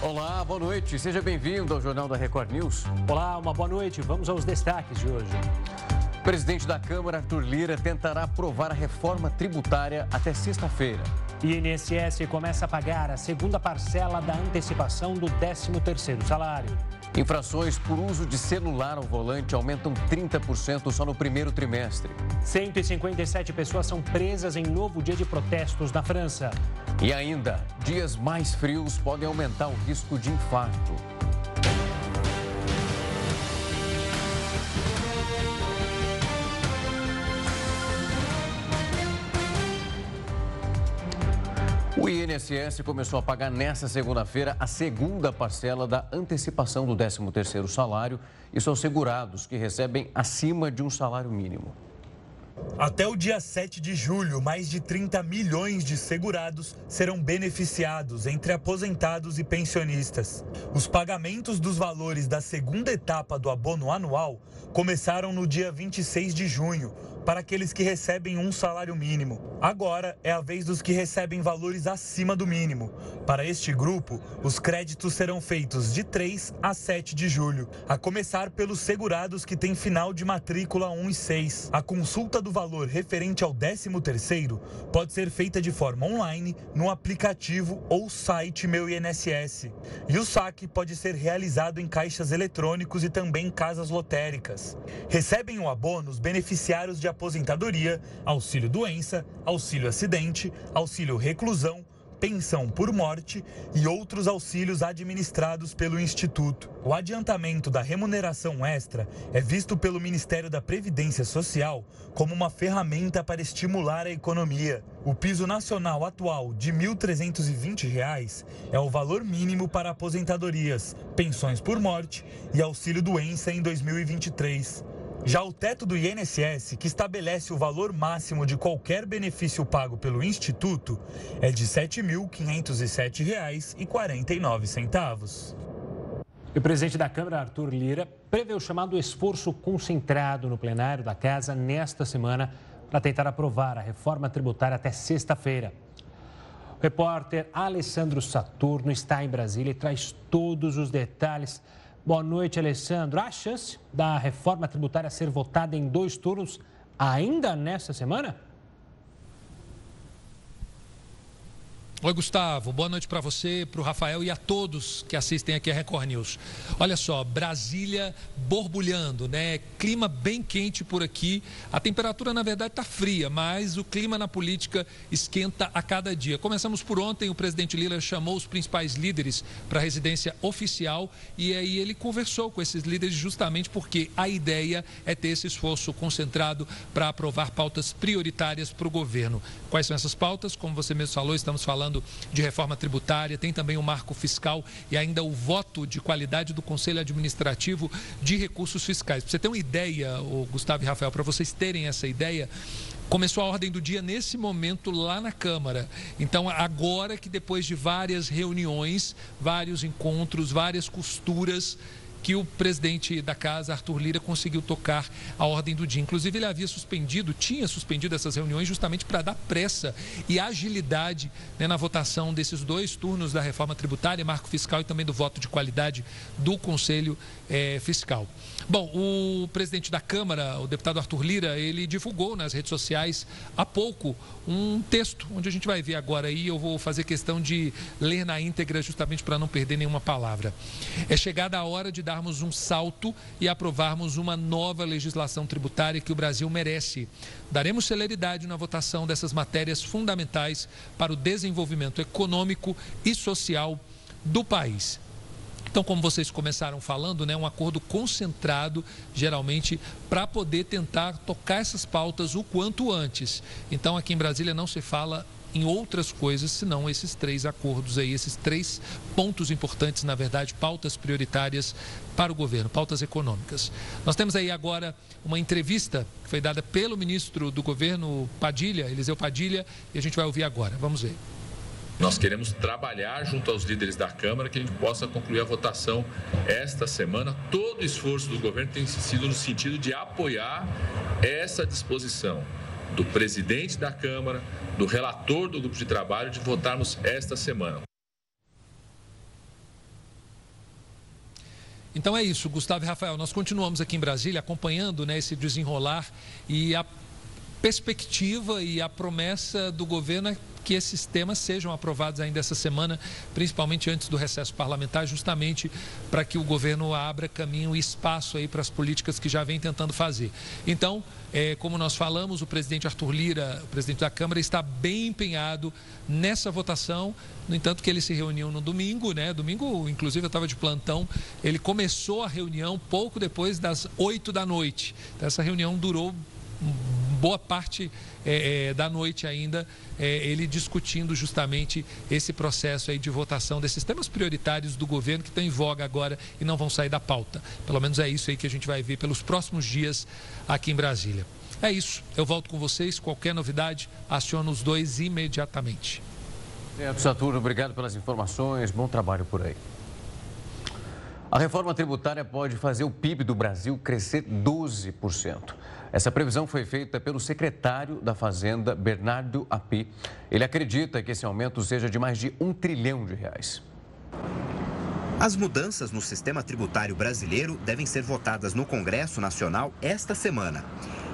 Olá, boa noite. Seja bem-vindo ao Jornal da Record News. Olá, uma boa noite. Vamos aos destaques de hoje. O presidente da Câmara, Arthur Lira, tentará aprovar a reforma tributária até sexta-feira. INSS começa a pagar a segunda parcela da antecipação do 13º salário. Infrações por uso de celular ao volante aumentam 30% só no primeiro trimestre. 157 pessoas são presas em novo dia de protestos na França. E ainda, dias mais frios podem aumentar o risco de infarto. O INSS começou a pagar nesta segunda-feira a segunda parcela da antecipação do 13º salário e são segurados que recebem acima de um salário mínimo. Até o dia 7 de julho, mais de 30 milhões de segurados serão beneficiados entre aposentados e pensionistas. Os pagamentos dos valores da segunda etapa do abono anual começaram no dia 26 de junho para aqueles que recebem um salário mínimo. Agora é a vez dos que recebem valores acima do mínimo. Para este grupo, os créditos serão feitos de 3 a 7 de julho, a começar pelos segurados que têm final de matrícula 1 e 6. A consulta do valor referente ao 13º pode ser feita de forma online no aplicativo ou site Meu INSS. E o saque pode ser realizado em caixas eletrônicos e também casas lotéricas. Recebem o abono os beneficiários de aposentadoria, auxílio doença, auxílio acidente, auxílio reclusão, pensão por morte e outros auxílios administrados pelo Instituto. O adiantamento da remuneração extra é visto pelo Ministério da Previdência Social como uma ferramenta para estimular a economia. O piso nacional atual de R$ 1.320 é o valor mínimo para aposentadorias, pensões por morte e auxílio doença em 2023. Já o teto do INSS, que estabelece o valor máximo de qualquer benefício pago pelo Instituto, é de R$ 7.507,49. O presidente da Câmara, Arthur Lira, prevê o chamado esforço concentrado no plenário da Casa nesta semana para tentar aprovar a reforma tributária até sexta-feira. O repórter Alessandro Saturno está em Brasília e traz todos os detalhes Boa noite, Alessandro. Há chance da reforma tributária ser votada em dois turnos ainda nesta semana? Oi, Gustavo. Boa noite para você, para o Rafael e a todos que assistem aqui a Record News. Olha só, Brasília borbulhando, né? Clima bem quente por aqui. A temperatura, na verdade, está fria, mas o clima na política esquenta a cada dia. Começamos por ontem, o presidente Lula chamou os principais líderes para a residência oficial e aí ele conversou com esses líderes justamente porque a ideia é ter esse esforço concentrado para aprovar pautas prioritárias para o governo. Quais são essas pautas? Como você mesmo falou, estamos falando falando de reforma tributária, tem também o marco fiscal e ainda o voto de qualidade do Conselho Administrativo de Recursos Fiscais. Para você ter uma ideia, Gustavo e Rafael, para vocês terem essa ideia, Começou a ordem do dia nesse momento lá na Câmara. Então, agora que depois de várias reuniões, vários encontros, várias costuras, que o presidente da casa, Arthur Lira, conseguiu tocar a ordem do dia. Inclusive, ele havia suspendido, tinha suspendido essas reuniões justamente para dar pressa e agilidade né, na votação desses dois turnos da reforma tributária, marco fiscal e também do voto de qualidade do Conselho é, Fiscal. Bom, o presidente da Câmara, o deputado Arthur Lira, ele divulgou nas redes sociais há pouco um texto, onde a gente vai ver agora aí, eu vou fazer questão de ler na íntegra justamente para não perder nenhuma palavra. É chegada a hora de darmos um salto e aprovarmos uma nova legislação tributária que o Brasil merece. Daremos celeridade na votação dessas matérias fundamentais para o desenvolvimento econômico e social do país. Então, como vocês começaram falando, né, um acordo concentrado, geralmente, para poder tentar tocar essas pautas o quanto antes. Então, aqui em Brasília não se fala em outras coisas senão esses três acordos aí, esses três pontos importantes, na verdade, pautas prioritárias para o governo, pautas econômicas. Nós temos aí agora uma entrevista que foi dada pelo ministro do governo Padilha, Eliseu Padilha, e a gente vai ouvir agora. Vamos ver. Nós queremos trabalhar junto aos líderes da Câmara que a gente possa concluir a votação esta semana. Todo o esforço do governo tem sido no sentido de apoiar essa disposição do presidente da Câmara, do relator do grupo de trabalho, de votarmos esta semana. Então é isso, Gustavo e Rafael. Nós continuamos aqui em Brasília acompanhando né, esse desenrolar e a perspectiva e a promessa do governo é que esses temas sejam aprovados ainda essa semana, principalmente antes do recesso parlamentar, justamente para que o governo abra caminho e espaço aí para as políticas que já vem tentando fazer. Então, é, como nós falamos, o presidente Arthur Lira, o presidente da Câmara, está bem empenhado nessa votação. No entanto, que ele se reuniu no domingo, né? Domingo, inclusive, eu estava de plantão. Ele começou a reunião pouco depois das oito da noite. Então, essa reunião durou boa parte é, é, da noite ainda, é, ele discutindo justamente esse processo aí de votação desses temas prioritários do governo que estão em voga agora e não vão sair da pauta. Pelo menos é isso aí que a gente vai ver pelos próximos dias aqui em Brasília. É isso, eu volto com vocês. Qualquer novidade, aciono os dois imediatamente. Certo, Saturno, obrigado pelas informações. Bom trabalho por aí. A reforma tributária pode fazer o PIB do Brasil crescer 12%. Essa previsão foi feita pelo secretário da Fazenda, Bernardo Api. Ele acredita que esse aumento seja de mais de um trilhão de reais. As mudanças no sistema tributário brasileiro devem ser votadas no Congresso Nacional esta semana.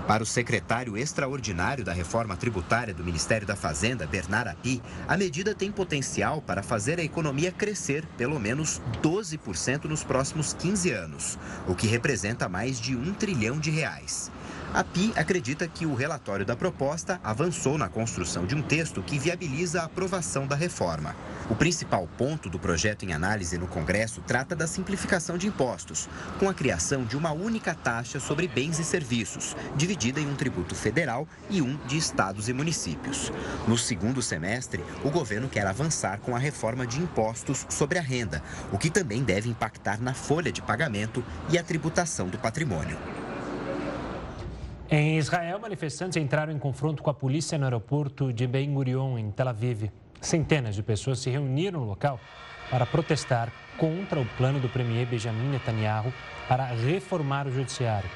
Para o secretário extraordinário da reforma tributária do Ministério da Fazenda, Bernard Api, a medida tem potencial para fazer a economia crescer pelo menos 12% nos próximos 15 anos, o que representa mais de um trilhão de reais. A PI acredita que o relatório da proposta avançou na construção de um texto que viabiliza a aprovação da reforma. O principal ponto do projeto em análise no Congresso trata da simplificação de impostos, com a criação de uma única taxa sobre bens e serviços, dividida em um tributo federal e um de estados e municípios. No segundo semestre, o governo quer avançar com a reforma de impostos sobre a renda, o que também deve impactar na folha de pagamento e a tributação do patrimônio. Em Israel, manifestantes entraram em confronto com a polícia no aeroporto de Ben Gurion, em Tel Aviv. Centenas de pessoas se reuniram no local para protestar contra o plano do premier Benjamin Netanyahu para reformar o judiciário.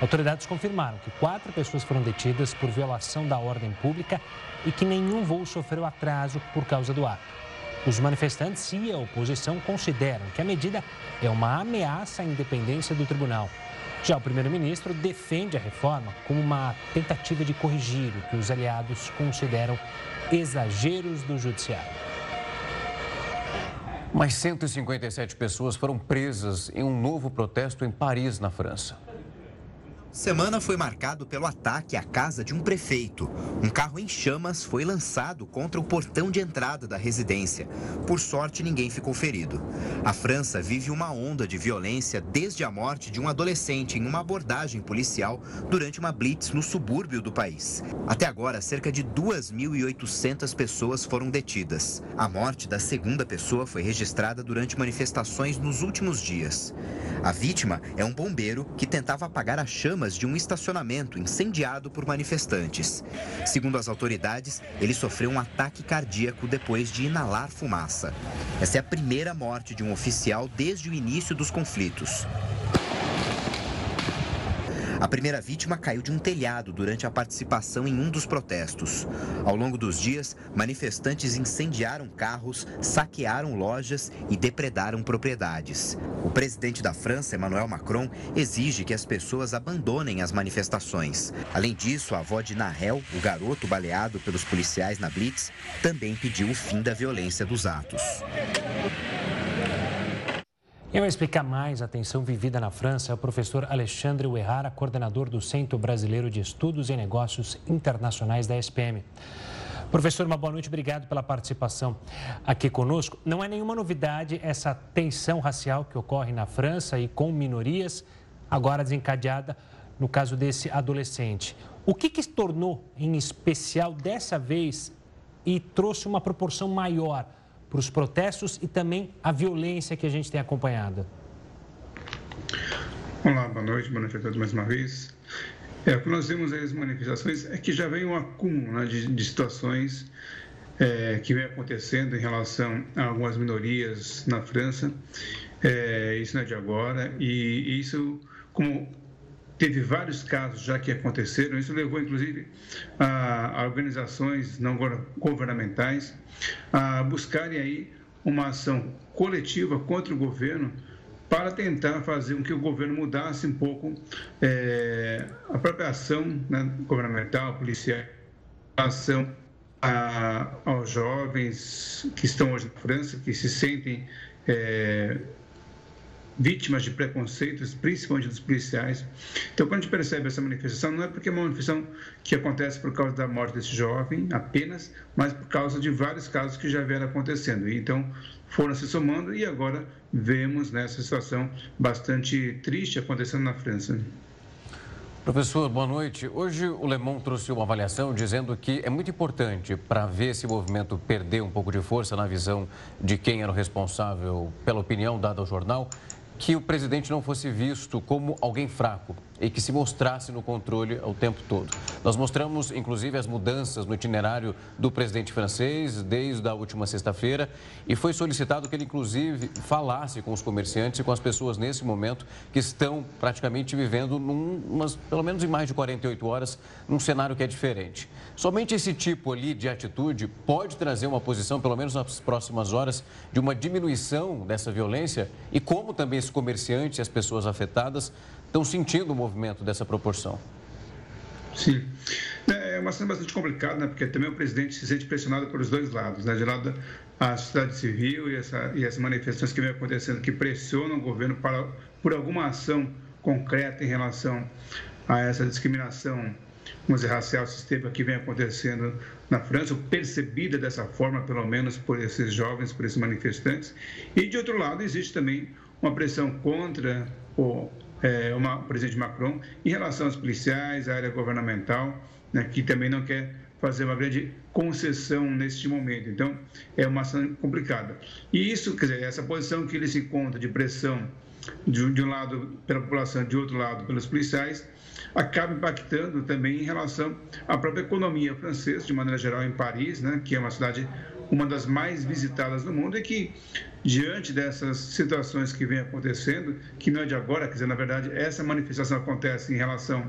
Autoridades confirmaram que quatro pessoas foram detidas por violação da ordem pública e que nenhum voo sofreu atraso por causa do ato. Os manifestantes e a oposição consideram que a medida é uma ameaça à independência do tribunal. Já o primeiro-ministro defende a reforma como uma tentativa de corrigir o que os aliados consideram exageros do judiciário. Mais 157 pessoas foram presas em um novo protesto em Paris, na França. Semana foi marcado pelo ataque à casa de um prefeito. Um carro em chamas foi lançado contra o portão de entrada da residência. Por sorte, ninguém ficou ferido. A França vive uma onda de violência desde a morte de um adolescente em uma abordagem policial durante uma blitz no subúrbio do país. Até agora, cerca de 2.800 pessoas foram detidas. A morte da segunda pessoa foi registrada durante manifestações nos últimos dias. A vítima é um bombeiro que tentava apagar a chama de um estacionamento incendiado por manifestantes. Segundo as autoridades, ele sofreu um ataque cardíaco depois de inalar fumaça. Essa é a primeira morte de um oficial desde o início dos conflitos. A primeira vítima caiu de um telhado durante a participação em um dos protestos. Ao longo dos dias, manifestantes incendiaram carros, saquearam lojas e depredaram propriedades. O presidente da França, Emmanuel Macron, exige que as pessoas abandonem as manifestações. Além disso, a avó de Nahel, o garoto baleado pelos policiais na Blitz, também pediu o fim da violência dos atos. Quem vai explicar mais a tensão vivida na França é o professor Alexandre Uerrara, coordenador do Centro Brasileiro de Estudos e Negócios Internacionais da SPM. Professor, uma boa noite, obrigado pela participação aqui conosco. Não é nenhuma novidade essa tensão racial que ocorre na França e com minorias, agora desencadeada no caso desse adolescente. O que, que se tornou, em especial dessa vez, e trouxe uma proporção maior para os protestos e também a violência que a gente tem acompanhado. Olá, boa noite, boa noite a todos mais uma vez. É, o que nós vemos aí as manifestações é que já vem um acúmulo né, de, de, situações é, que vem acontecendo em relação a algumas minorias na França. É, isso não é de agora, e isso, como teve vários casos já que aconteceram. Isso levou, inclusive, a, organizações não governamentais a buscarem aí uma ação coletiva contra o governo para tentar fazer com que o governo mudasse um pouco é, a própria ação né, governamental, policial, a ação a, aos jovens que estão hoje na França, que se sentem é, vítimas de preconceitos, principalmente dos policiais. Então, quando a gente percebe essa manifestação, não é porque é uma manifestação que acontece por causa da morte desse jovem apenas, mas por causa de vários casos que já vieram acontecendo. Então, foram se somando e agora vemos nessa situação bastante triste acontecendo na França. Professor, boa noite. Hoje o Le Monde trouxe uma avaliação dizendo que é muito importante para ver esse movimento perder um pouco de força na visão de quem era o responsável pela opinião dada ao jornal, que o presidente não fosse visto como alguém fraco e que se mostrasse no controle o tempo todo. Nós mostramos, inclusive, as mudanças no itinerário do presidente francês desde a última sexta-feira e foi solicitado que ele, inclusive, falasse com os comerciantes e com as pessoas nesse momento que estão praticamente vivendo, num, umas, pelo menos em mais de 48 horas, num cenário que é diferente. Somente esse tipo ali de atitude pode trazer uma posição, pelo menos nas próximas horas, de uma diminuição dessa violência e como também esses comerciantes e as pessoas afetadas estão sentindo o movimento dessa proporção. Sim. É, é uma situação bastante complicada, né? porque também o presidente se sente pressionado pelos dois lados. Né? De lado, a sociedade civil e, essa, e essas manifestações que vem acontecendo, que pressionam o governo para, por alguma ação concreta em relação a essa discriminação vamos dizer, racial sistêmica que vem acontecendo na França, percebida dessa forma, pelo menos por esses jovens, por esses manifestantes. E, de outro lado, existe também uma pressão contra o é, uma, o presidente Macron em relação aos policiais, à área governamental, né, que também não quer fazer uma grande concessão neste momento. Então, é uma ação complicada. E isso, quer dizer, essa posição que ele se encontra de pressão de, de um lado pela população, de outro lado pelos policiais, acaba impactando também em relação à própria economia francesa, de maneira geral, em Paris, né, que é uma cidade uma das mais visitadas no mundo e que, diante dessas situações que vem acontecendo, que não é de agora, quer dizer, na verdade, essa manifestação acontece em relação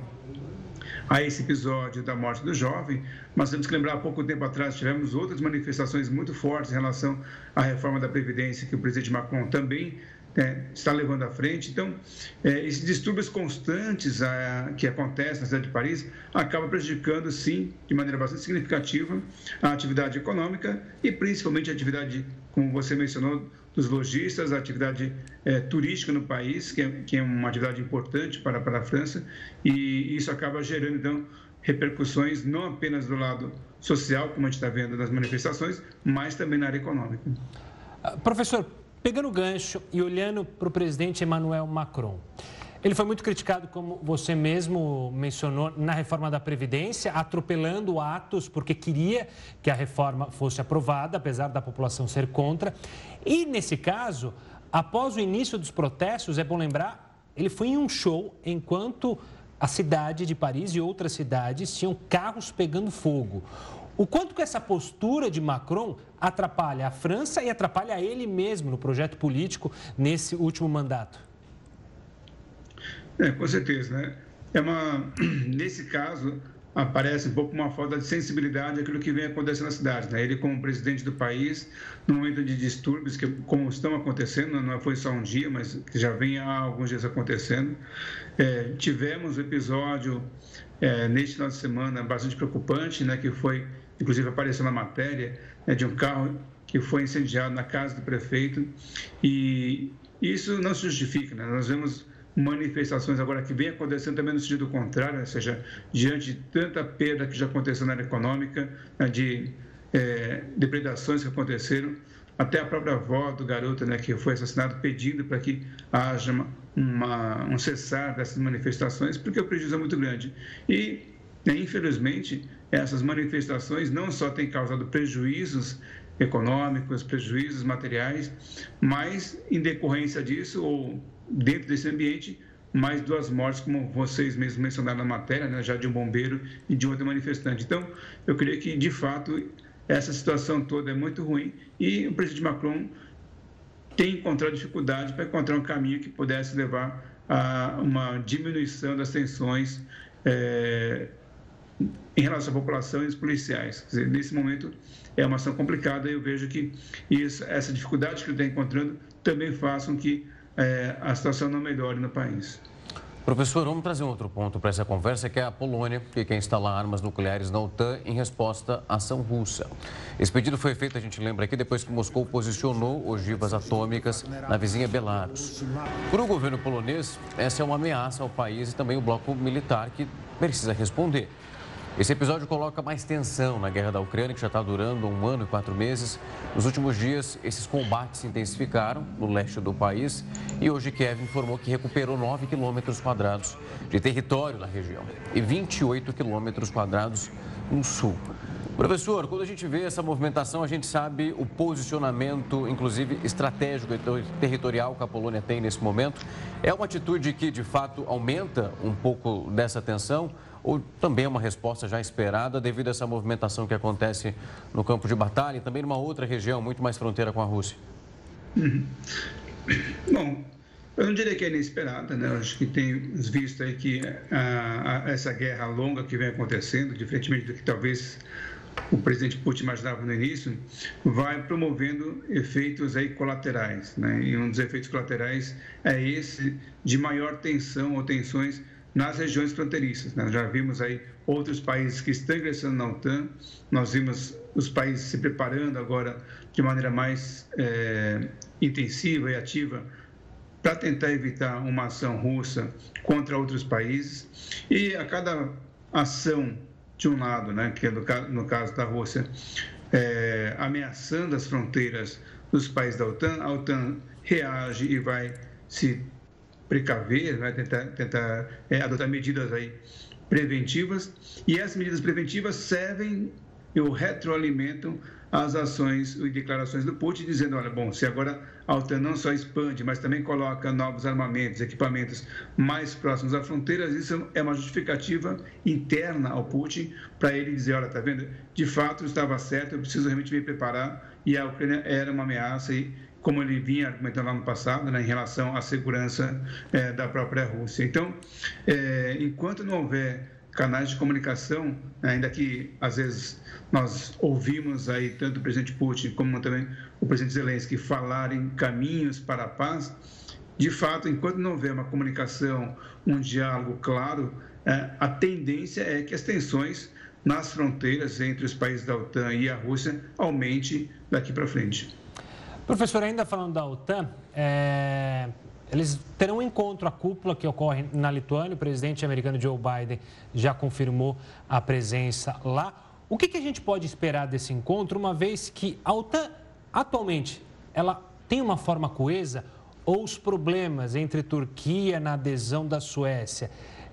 a esse episódio da morte do jovem, mas temos que lembrar, há pouco tempo atrás tivemos outras manifestações muito fortes em relação à reforma da Previdência, que o presidente Macron também é, está levando à frente. Então, é, esses distúrbios constantes a, que acontecem na cidade de Paris acabam prejudicando, sim, de maneira bastante significativa, a atividade econômica e principalmente a atividade, como você mencionou, dos lojistas, a atividade é, turística no país, que é, que é uma atividade importante para, para a França, e isso acaba gerando, então, repercussões não apenas do lado social, como a gente está vendo nas manifestações, mas também na área econômica. Professor, Pegando o gancho e olhando para o presidente Emmanuel Macron. Ele foi muito criticado, como você mesmo mencionou, na reforma da Previdência, atropelando atos porque queria que a reforma fosse aprovada, apesar da população ser contra. E, nesse caso, após o início dos protestos, é bom lembrar, ele foi em um show enquanto a cidade de Paris e outras cidades tinham carros pegando fogo. O quanto que essa postura de Macron atrapalha a França e atrapalha ele mesmo no projeto político nesse último mandato? É, com certeza, né? É uma, nesse caso, aparece um pouco uma falta de sensibilidade àquilo que vem acontecendo na cidade. Né? Ele, como presidente do país, no momento de distúrbios, que como estão acontecendo, não foi só um dia, mas já vem há alguns dias acontecendo, é, tivemos um episódio é, neste final de semana bastante preocupante, né? que foi inclusive apareceu na matéria, né, de um carro que foi incendiado na casa do prefeito. E isso não se justifica. Né? Nós vemos manifestações agora que vem acontecendo também no sentido contrário, ou seja, diante de tanta perda que já aconteceu na área econômica, né, de é, depredações que aconteceram, até a própria avó do garoto né, que foi assassinado pedindo para que haja uma, um cessar dessas manifestações, porque o prejuízo é muito grande. E, né, infelizmente, essas manifestações não só têm causado prejuízos econômicos, prejuízos materiais, mas em decorrência disso, ou dentro desse ambiente, mais duas mortes, como vocês mesmos mencionaram na matéria, né, já de um bombeiro e de outro manifestante. Então, eu creio que, de fato, essa situação toda é muito ruim e o presidente Macron tem encontrado dificuldade para encontrar um caminho que pudesse levar a uma diminuição das tensões é, em relação à população e os policiais. Dizer, nesse momento é uma ação complicada e eu vejo que isso, essa dificuldade que ele está encontrando também faz com que é, a situação não melhore no país. Professor, vamos trazer um outro ponto para essa conversa, que é a Polônia, que quer instalar armas nucleares na OTAN em resposta à ação russa. Esse pedido foi feito, a gente lembra aqui, depois que Moscou posicionou ogivas atômicas na vizinha Belarus. Para o governo polonês, essa é uma ameaça ao país e também o bloco militar que precisa responder. Esse episódio coloca mais tensão na guerra da Ucrânia, que já está durando um ano e quatro meses. Nos últimos dias, esses combates se intensificaram no leste do país e hoje Kiev informou que recuperou 9 quilômetros quadrados de território na região e 28 quilômetros quadrados no sul. Professor, quando a gente vê essa movimentação, a gente sabe o posicionamento, inclusive estratégico e territorial que a Polônia tem nesse momento. É uma atitude que, de fato, aumenta um pouco dessa tensão ou também é uma resposta já esperada devido a essa movimentação que acontece no campo de batalha e também numa outra região muito mais fronteira com a Rússia? Uhum. Bom, eu não diria que é inesperada, né? Eu acho que tem visto aí que a, a, essa guerra longa que vem acontecendo, diferentemente do que talvez o presidente Putin imaginava no início, vai promovendo efeitos aí colaterais, né? E um dos efeitos colaterais é esse de maior tensão ou tensões nas regiões fronteiriças. Né? Já vimos aí outros países que estão ingressando na OTAN, nós vimos os países se preparando agora de maneira mais é, intensiva e ativa para tentar evitar uma ação russa contra outros países. E a cada ação de um lado, né, que é no, no caso da Rússia, é, ameaçando as fronteiras dos países da OTAN, a OTAN reage e vai se precaver, vai tentar, tentar é, adotar medidas aí preventivas. E essas medidas preventivas servem ou retroalimentam as ações e declarações do Putin, dizendo, olha, bom, se agora a OTAN não só expande, mas também coloca novos armamentos, equipamentos mais próximos à fronteira, isso é uma justificativa interna ao Putin para ele dizer, olha, tá vendo, de fato estava certo, eu preciso realmente me preparar e a Ucrânia era uma ameaça e como ele vinha argumentando lá no passado, né, em relação à segurança é, da própria Rússia. Então, é, enquanto não houver canais de comunicação, ainda que às vezes nós ouvimos aí tanto o presidente Putin como também o presidente Zelensky falarem caminhos para a paz, de fato, enquanto não houver uma comunicação, um diálogo claro, é, a tendência é que as tensões nas fronteiras entre os países da OTAN e a Rússia aumente daqui para frente. Professor, ainda falando da OTAN, é... eles terão um encontro, a cúpula que ocorre na Lituânia. O presidente americano Joe Biden já confirmou a presença lá. O que, que a gente pode esperar desse encontro, uma vez que a OTAN, atualmente, ela tem uma forma coesa ou os problemas entre Turquia na adesão da Suécia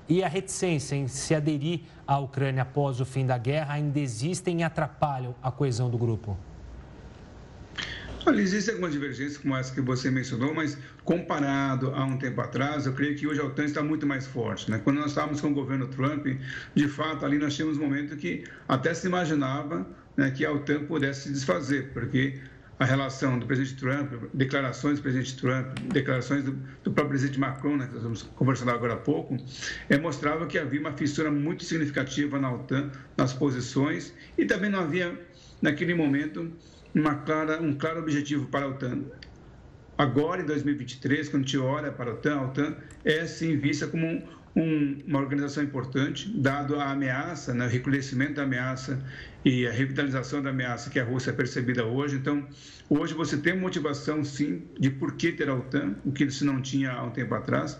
e a reticência em se aderir à Ucrânia após o fim da guerra ainda existem e atrapalham a coesão do grupo? Olha, existem algumas divergências como essa que você mencionou, mas comparado a um tempo atrás, eu creio que hoje a OTAN está muito mais forte. Né? Quando nós estávamos com o governo Trump, de fato, ali nós tínhamos um momento que até se imaginava né, que a OTAN pudesse se desfazer, porque a relação do presidente Trump, declarações do presidente Trump, declarações do, do próprio presidente Macron, né, que nós estamos conversando agora há pouco, é, mostrava que havia uma fissura muito significativa na OTAN, nas posições, e também não havia, naquele momento, uma clara, um claro objetivo para a OTAN. Agora, em 2023, quando a gente olha para a OTAN, a OTAN é sim vista como um, um, uma organização importante, dado a ameaça, né, o reconhecimento da ameaça e a revitalização da ameaça que a Rússia é percebida hoje. Então, hoje você tem motivação, sim, de por que ter a OTAN, o que se não tinha há um tempo atrás.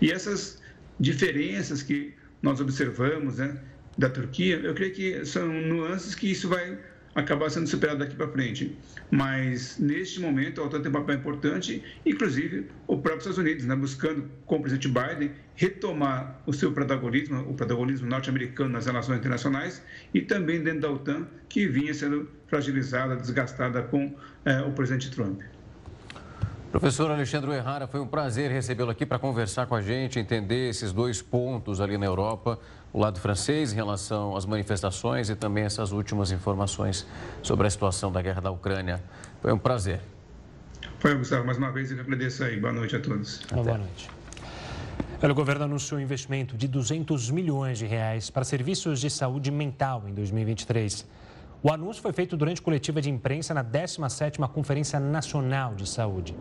E essas diferenças que nós observamos né, da Turquia, eu creio que são nuances que isso vai acabar sendo superado daqui para frente. Mas, neste momento, a OTAN tem um papel importante, inclusive o próprio Estados Unidos, né, buscando, com o presidente Biden, retomar o seu protagonismo, o protagonismo norte-americano nas relações internacionais e também dentro da OTAN, que vinha sendo fragilizada, desgastada com eh, o presidente Trump. Professor Alexandre Errara, foi um prazer recebê-lo aqui para conversar com a gente, entender esses dois pontos ali na Europa, o lado francês em relação às manifestações e também essas últimas informações sobre a situação da guerra da Ucrânia. Foi um prazer. Foi, Gustavo, mais uma vez eu agradeço aí. Boa noite a todos. Até. Boa noite. O governo anunciou um investimento de 200 milhões de reais para serviços de saúde mental em 2023. O anúncio foi feito durante coletiva de imprensa na 17ª Conferência Nacional de Saúde.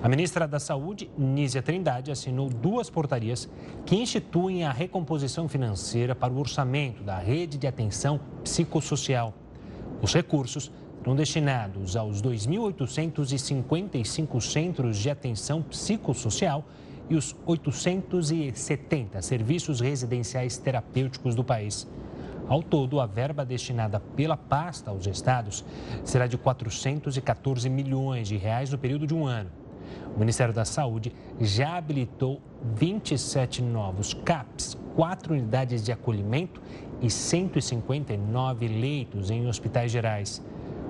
A ministra da Saúde, Nízia Trindade, assinou duas portarias que instituem a recomposição financeira para o orçamento da rede de atenção psicossocial. Os recursos serão destinados aos 2.855 centros de atenção psicossocial e os 870 serviços residenciais terapêuticos do país. Ao todo, a verba destinada pela pasta aos estados será de 414 milhões de reais no período de um ano. O Ministério da Saúde já habilitou 27 novos CAPs, quatro unidades de acolhimento e 159 leitos em hospitais gerais.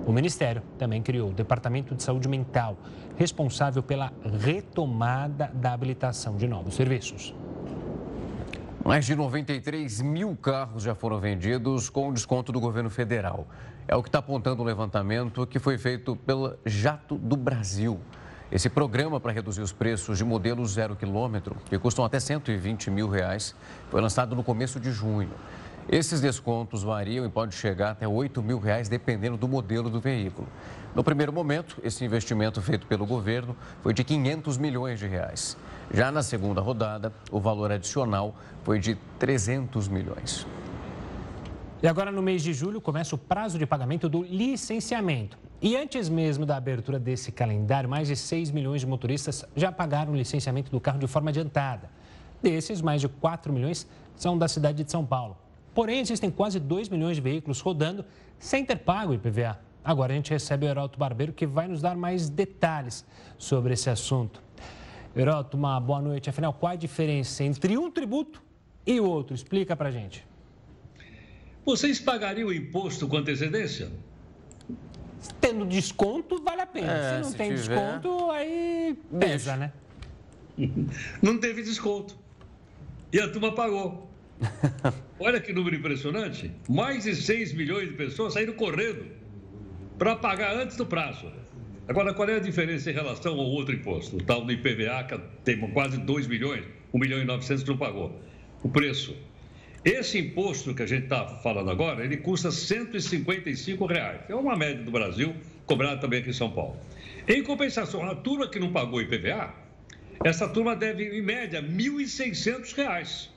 O Ministério também criou o Departamento de Saúde Mental, responsável pela retomada da habilitação de novos serviços. Mais de 93 mil carros já foram vendidos com o desconto do governo federal. É o que está apontando um levantamento que foi feito pela Jato do Brasil. Esse programa para reduzir os preços de modelos zero quilômetro, que custam até 120 mil reais, foi lançado no começo de junho. Esses descontos variam e podem chegar até 8 mil reais, dependendo do modelo do veículo. No primeiro momento, esse investimento feito pelo governo foi de 500 milhões de reais. Já na segunda rodada, o valor adicional foi de 300 milhões. E agora, no mês de julho, começa o prazo de pagamento do licenciamento. E antes mesmo da abertura desse calendário, mais de 6 milhões de motoristas já pagaram o licenciamento do carro de forma adiantada. Desses, mais de 4 milhões são da cidade de São Paulo. Porém, existem quase 2 milhões de veículos rodando sem ter pago o IPVA. Agora a gente recebe o Heraldo Barbeiro, que vai nos dar mais detalhes sobre esse assunto. Heroto, uma boa noite. Afinal, qual a diferença entre um tributo e o outro? Explica pra gente. Vocês pagariam o imposto com antecedência? Tendo desconto, vale a pena. É, se não se tem tiver... desconto, aí pesa, né? Não teve desconto. E a turma pagou. Olha que número impressionante. Mais de 6 milhões de pessoas saíram correndo para pagar antes do prazo. Agora, qual é a diferença em relação ao outro imposto? O tal do IPVA, que tem quase 2 milhões, 1 milhão e 900 não pagou. O preço. Esse imposto que a gente está falando agora, ele custa 155 reais. É uma média do Brasil, cobrada também aqui em São Paulo. Em compensação, a turma que não pagou IPVA, essa turma deve, em média, R$ 1.600.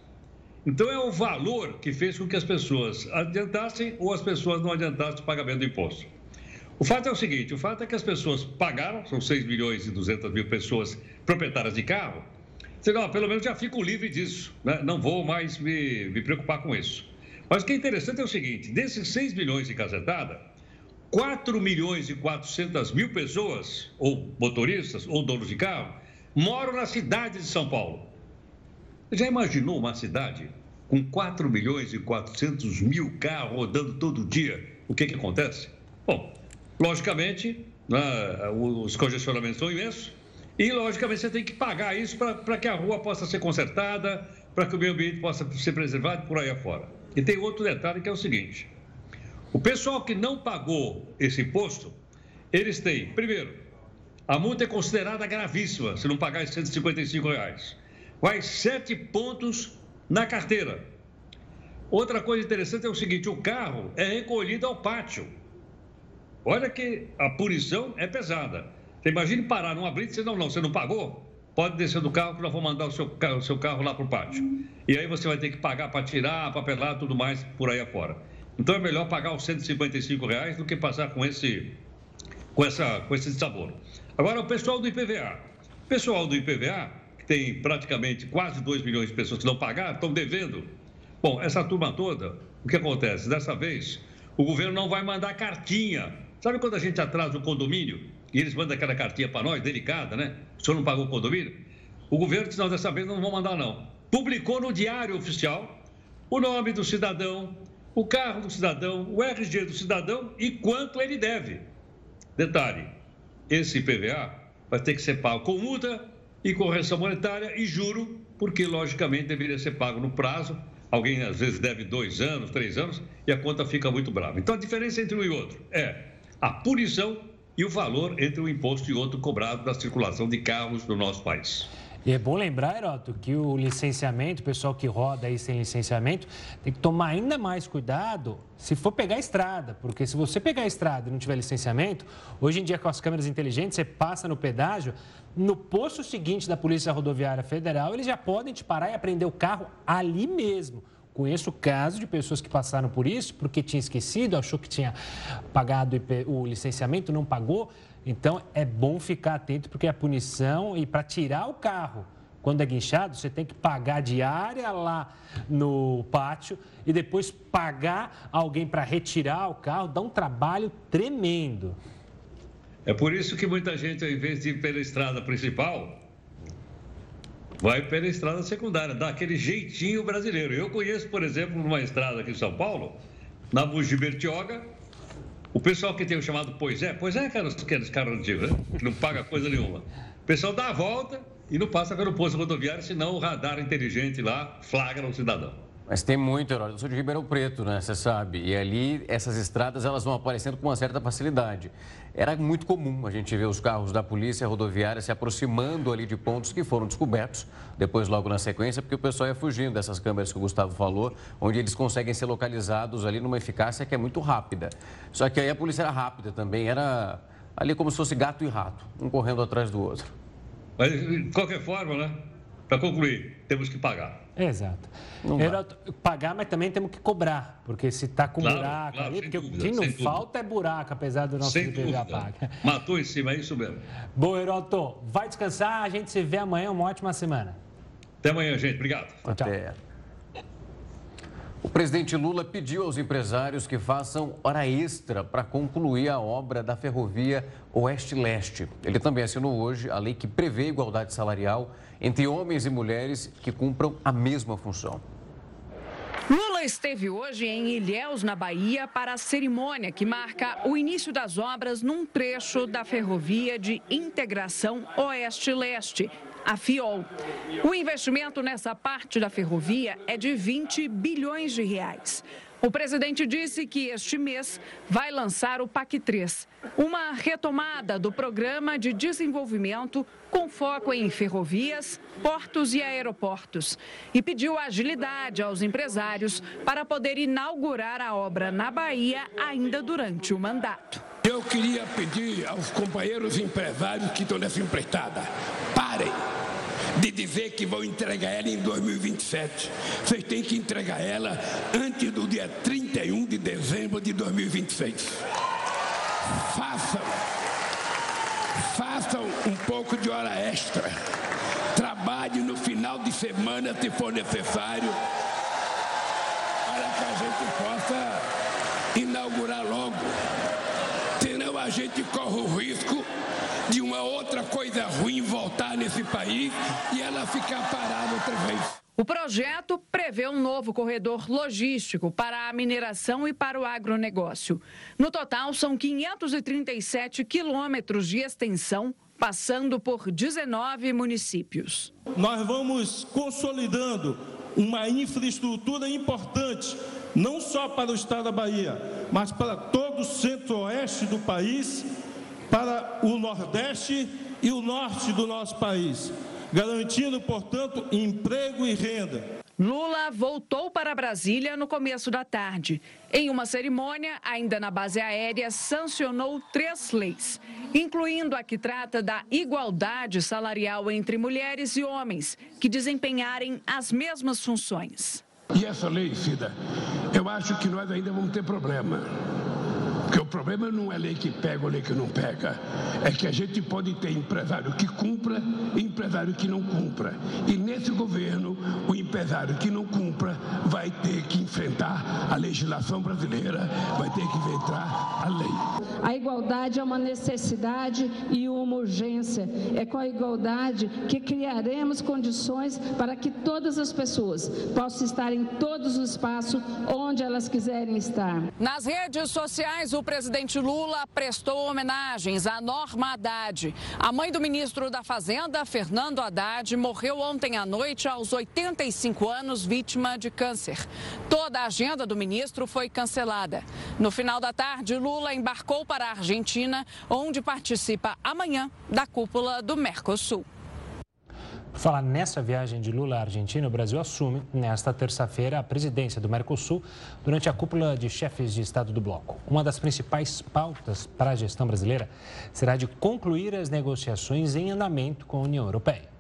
Então, é o valor que fez com que as pessoas adiantassem ou as pessoas não adiantassem o pagamento do imposto. O fato é o seguinte: o fato é que as pessoas pagaram, são 6 milhões e 200 mil pessoas proprietárias de carro. Você, não, pelo menos já fico livre disso, né? não vou mais me, me preocupar com isso. Mas o que é interessante é o seguinte: desses 6 milhões de cacetada, 4 milhões e 400 mil pessoas, ou motoristas, ou donos de carro, moram na cidade de São Paulo. Já imaginou uma cidade com 4 milhões e 400 mil carros rodando todo dia? O que, que acontece? Bom, Logicamente, né, os congestionamentos são imensos e, logicamente, você tem que pagar isso para que a rua possa ser consertada, para que o meio ambiente possa ser preservado por aí afora. E tem outro detalhe que é o seguinte: o pessoal que não pagou esse imposto, eles têm, primeiro, a multa é considerada gravíssima se não pagar esses 155 reais. Vai sete pontos na carteira. Outra coisa interessante é o seguinte: o carro é recolhido ao pátio. Olha que a punição é pesada. Você parar numa blitz e dizer, não, não, você não pagou? Pode descer do carro que nós vamos mandar o seu, o seu carro lá para o pátio. E aí você vai ter que pagar para tirar, papelar, tudo mais por aí afora. Então é melhor pagar os 155 reais do que passar com esse, com essa, com esse sabor. Agora, o pessoal do IPVA. O pessoal do IPVA, que tem praticamente quase 2 milhões de pessoas que não pagaram, estão devendo. Bom, essa turma toda, o que acontece? Dessa vez, o governo não vai mandar cartinha Sabe quando a gente atrasa o condomínio e eles mandam aquela cartinha para nós, delicada, né? O senhor não pagou o condomínio? O governo disse, não, dessa vez não vão mandar, não. Publicou no Diário Oficial o nome do cidadão, o carro do cidadão, o RG do cidadão e quanto ele deve. Detalhe, esse IPVA vai ter que ser pago com multa e correção monetária e juro, porque logicamente deveria ser pago no prazo. Alguém às vezes deve dois anos, três anos e a conta fica muito brava. Então a diferença entre um e outro é a punição e o valor entre um imposto e outro cobrado da circulação de carros no nosso país. E é bom lembrar, Heroto, que o licenciamento, o pessoal que roda aí sem licenciamento, tem que tomar ainda mais cuidado se for pegar a estrada, porque se você pegar a estrada e não tiver licenciamento, hoje em dia com as câmeras inteligentes, você passa no pedágio, no posto seguinte da Polícia Rodoviária Federal, eles já podem te parar e apreender o carro ali mesmo. Conheço casos de pessoas que passaram por isso porque tinha esquecido, achou que tinha pagado o licenciamento, não pagou. Então é bom ficar atento porque a punição e para tirar o carro quando é guinchado, você tem que pagar diária lá no pátio e depois pagar alguém para retirar o carro, dá um trabalho tremendo. É por isso que muita gente, ao invés de ir pela estrada principal, vai pela estrada secundária, dá aquele jeitinho brasileiro. Eu conheço, por exemplo, numa estrada aqui em São Paulo, na Bugi Bertioga, o pessoal que tem o chamado Pois é, Pois é aqueles, aqueles caras antigos, né? que não paga coisa nenhuma. O pessoal dá a volta e não passa pelo posto rodoviário, senão o radar inteligente lá flagra o cidadão. Mas tem muito, Herói. Eu sou de Ribeirão Preto, né? Você sabe. E ali, essas estradas, elas vão aparecendo com uma certa facilidade. Era muito comum a gente ver os carros da polícia rodoviária se aproximando ali de pontos que foram descobertos, depois logo na sequência, porque o pessoal ia fugindo dessas câmeras que o Gustavo falou, onde eles conseguem ser localizados ali numa eficácia que é muito rápida. Só que aí a polícia era rápida também, era ali como se fosse gato e rato, um correndo atrás do outro. Mas, de qualquer forma, né? Para concluir, temos que pagar. Exato. Era pagar, mas também temos que cobrar, porque se está com claro, buraco claro, ali, porque dúvida, o que não falta é buraco, apesar do nosso IPVA paga. Matou em cima, é isso mesmo. Bom, Heroto, vai descansar, a gente se vê amanhã, uma ótima semana. Até amanhã, gente. Obrigado. Tchau. O presidente Lula pediu aos empresários que façam hora extra para concluir a obra da ferrovia Oeste-Leste. Ele também assinou hoje a lei que prevê igualdade salarial entre homens e mulheres que cumpram a mesma função. Lula esteve hoje em Ilhéus, na Bahia, para a cerimônia que marca o início das obras num trecho da ferrovia de integração Oeste-Leste, a FIOL. O investimento nessa parte da ferrovia é de 20 bilhões de reais. O presidente disse que este mês vai lançar o PAC 3, uma retomada do programa de desenvolvimento com foco em ferrovias, portos e aeroportos. E pediu agilidade aos empresários para poder inaugurar a obra na Bahia ainda durante o mandato. Eu queria pedir aos companheiros empresários que estão nessa empreitada, parem de dizer que vão entregar ela em 2027. Vocês têm que entregar ela antes do dia 31 de dezembro de 2026. Façam, façam um pouco de hora extra. Trabalhe no final de semana se for necessário, para que a gente possa inaugurar gente corre o risco de uma outra coisa ruim voltar nesse país e ela ficar parada outra vez. O projeto prevê um novo corredor logístico para a mineração e para o agronegócio. No total, são 537 quilômetros de extensão, passando por 19 municípios. Nós vamos consolidando uma infraestrutura importante, não só para o estado da Bahia, mas para todo o centro-oeste do país para o Nordeste e o Norte do nosso país, garantindo, portanto, emprego e renda. Lula voltou para Brasília no começo da tarde. Em uma cerimônia, ainda na base aérea, sancionou três leis, incluindo a que trata da igualdade salarial entre mulheres e homens que desempenharem as mesmas funções. E essa lei, Cida, eu acho que nós ainda vamos ter problema porque o problema não é lei que pega ou lei que não pega. É que a gente pode ter empresário que cumpra e empresário que não cumpra. E nesse governo, o empresário que não cumpra vai ter que enfrentar a legislação brasileira, vai ter que enfrentar a lei. A igualdade é uma necessidade e uma urgência. É com a igualdade que criaremos condições para que todas as pessoas possam estar em todos os espaços onde elas quiserem estar. Nas redes sociais, o o presidente Lula prestou homenagens à Norma Haddad. A mãe do ministro da Fazenda, Fernando Haddad, morreu ontem à noite aos 85 anos, vítima de câncer. Toda a agenda do ministro foi cancelada. No final da tarde, Lula embarcou para a Argentina, onde participa amanhã da cúpula do Mercosul. Falar nessa viagem de Lula à Argentina, o Brasil assume nesta terça-feira a presidência do Mercosul durante a cúpula de chefes de Estado do bloco. Uma das principais pautas para a gestão brasileira será de concluir as negociações em andamento com a União Europeia.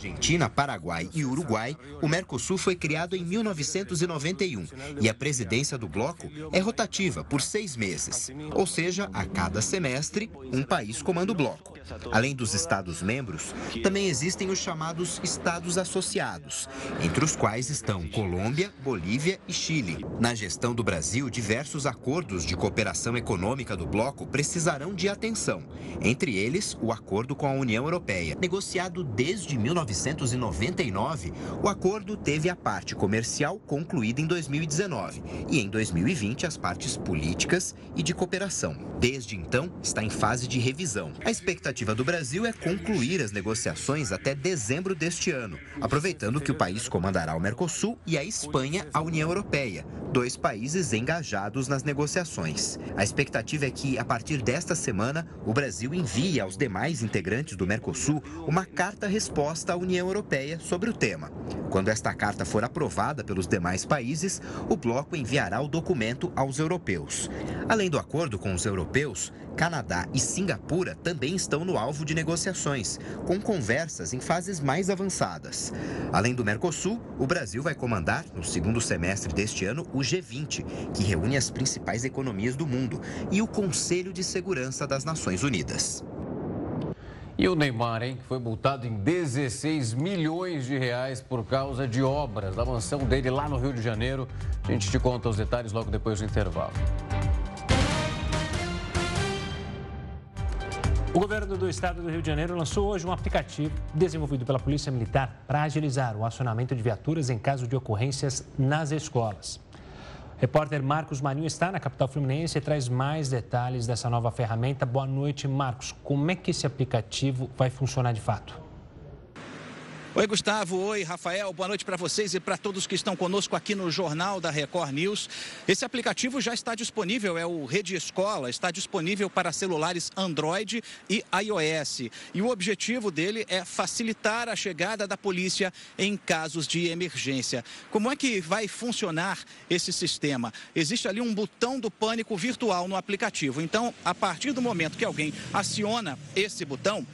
Argentina, Paraguai e Uruguai, o Mercosul foi criado em 1991 e a presidência do bloco é rotativa por seis meses. Ou seja, a cada semestre, um país comanda o bloco. Além dos Estados-membros, também existem os chamados Estados Associados, entre os quais estão Colômbia, Bolívia e Chile. Na gestão do Brasil, diversos acordos de cooperação econômica do bloco precisarão de atenção, entre eles o acordo com a União Europeia, negociado desde 19 1999, o acordo teve a parte comercial concluída em 2019 e em 2020 as partes políticas e de cooperação. Desde então, está em fase de revisão. A expectativa do Brasil é concluir as negociações até dezembro deste ano, aproveitando que o país comandará o Mercosul e a Espanha a União Europeia, dois países engajados nas negociações. A expectativa é que, a partir desta semana, o Brasil envie aos demais integrantes do Mercosul uma carta-resposta União Europeia sobre o tema. Quando esta carta for aprovada pelos demais países, o bloco enviará o documento aos europeus. Além do acordo com os europeus, Canadá e Singapura também estão no alvo de negociações, com conversas em fases mais avançadas. Além do Mercosul, o Brasil vai comandar, no segundo semestre deste ano, o G20, que reúne as principais economias do mundo, e o Conselho de Segurança das Nações Unidas. E o Neymar, hein, que foi multado em 16 milhões de reais por causa de obras da mansão dele lá no Rio de Janeiro. A gente te conta os detalhes logo depois do intervalo. O governo do estado do Rio de Janeiro lançou hoje um aplicativo desenvolvido pela Polícia Militar para agilizar o acionamento de viaturas em caso de ocorrências nas escolas. Repórter Marcos Marinho está na capital fluminense e traz mais detalhes dessa nova ferramenta. Boa noite, Marcos. Como é que esse aplicativo vai funcionar de fato? Oi, Gustavo. Oi, Rafael. Boa noite para vocês e para todos que estão conosco aqui no Jornal da Record News. Esse aplicativo já está disponível, é o Rede Escola, está disponível para celulares Android e iOS. E o objetivo dele é facilitar a chegada da polícia em casos de emergência. Como é que vai funcionar esse sistema? Existe ali um botão do pânico virtual no aplicativo. Então, a partir do momento que alguém aciona esse botão,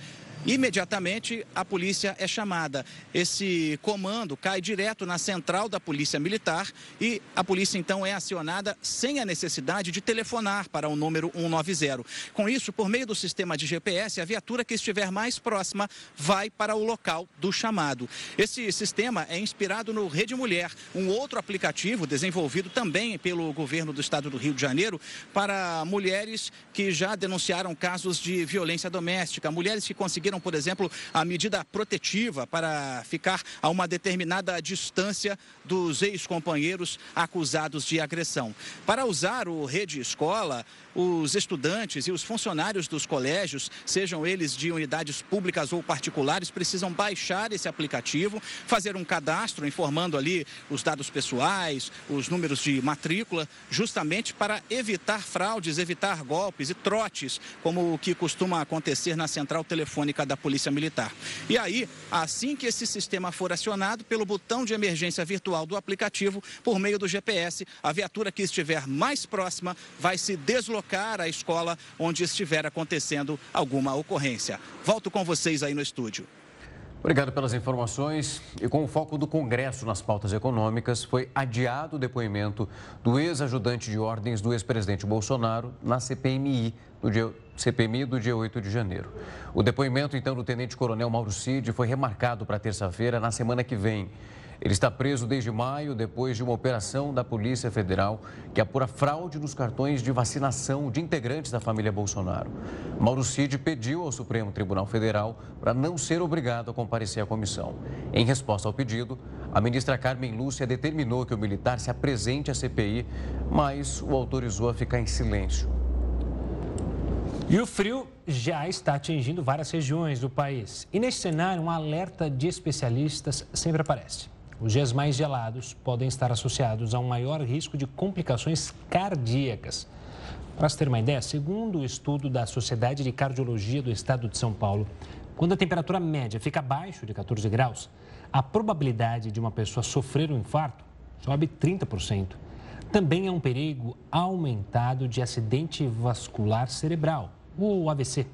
Imediatamente a polícia é chamada. Esse comando cai direto na central da Polícia Militar e a polícia então é acionada sem a necessidade de telefonar para o número 190. Com isso, por meio do sistema de GPS, a viatura que estiver mais próxima vai para o local do chamado. Esse sistema é inspirado no Rede Mulher, um outro aplicativo desenvolvido também pelo governo do estado do Rio de Janeiro para mulheres que já denunciaram casos de violência doméstica, mulheres que conseguiram por exemplo, a medida protetiva para ficar a uma determinada distância dos ex-companheiros acusados de agressão. Para usar o Rede Escola, os estudantes e os funcionários dos colégios, sejam eles de unidades públicas ou particulares, precisam baixar esse aplicativo, fazer um cadastro informando ali os dados pessoais, os números de matrícula, justamente para evitar fraudes, evitar golpes e trotes, como o que costuma acontecer na central telefônica da Polícia Militar. E aí, assim que esse sistema for acionado pelo botão de emergência virtual do aplicativo, por meio do GPS, a viatura que estiver mais próxima vai se deslocar deslocar a escola onde estiver acontecendo alguma ocorrência. Volto com vocês aí no estúdio. Obrigado pelas informações. E com o foco do Congresso nas pautas econômicas, foi adiado o depoimento do ex-ajudante de ordens do ex-presidente Bolsonaro na CPMI do dia, CPMI do dia 8 de janeiro. O depoimento, então, do tenente-coronel Mauro Cid foi remarcado para terça-feira, na semana que vem. Ele está preso desde maio, depois de uma operação da Polícia Federal que apura fraude nos cartões de vacinação de integrantes da família Bolsonaro. Mauro Cid pediu ao Supremo Tribunal Federal para não ser obrigado a comparecer à comissão. Em resposta ao pedido, a ministra Carmen Lúcia determinou que o militar se apresente à CPI, mas o autorizou a ficar em silêncio. E o frio já está atingindo várias regiões do país. E neste cenário, um alerta de especialistas sempre aparece. Os dias mais gelados podem estar associados a um maior risco de complicações cardíacas. Para se ter uma ideia, segundo o estudo da Sociedade de Cardiologia do Estado de São Paulo, Quando a temperatura média fica abaixo de 14 graus, a probabilidade de uma pessoa sofrer um infarto sobe 30%. Também é um perigo aumentado de acidente vascular cerebral, ou AVC.